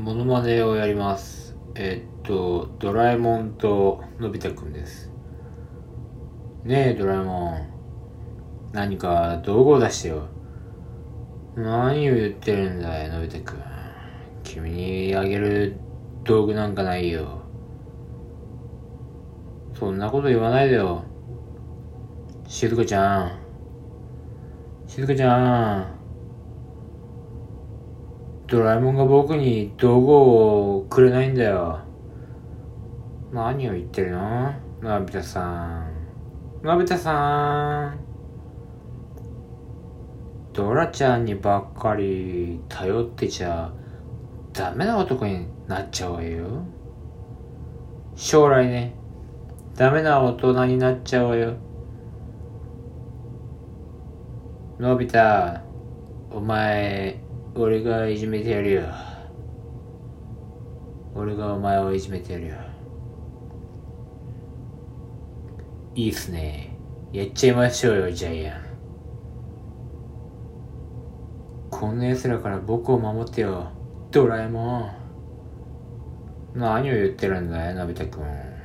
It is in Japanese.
モノマネをやります。えっと、ドラえもんとのび太くんです。ねえ、ドラえもん。何か道具を出してよ。何を言ってるんだい、のび太くん。君にあげる道具なんかないよ。そんなこと言わないでよ。しずかちゃん。しずかちゃん。ドラえもんが僕に道具をくれないんだよ。何を言ってるの？のび太さん。のび太さん。ドラちゃんにばっかり頼ってちゃダメな男になっちゃうわよ。将来ね、ダメな大人になっちゃうわよ。のび太、お前、俺がいじめてやるよ。俺がお前をいじめてやるよ。いいっすね。やっちゃいましょうよ、ジャイアン。こんな奴らから僕を守ってよ、ドラえもん。何を言ってるんだい、のび太くん。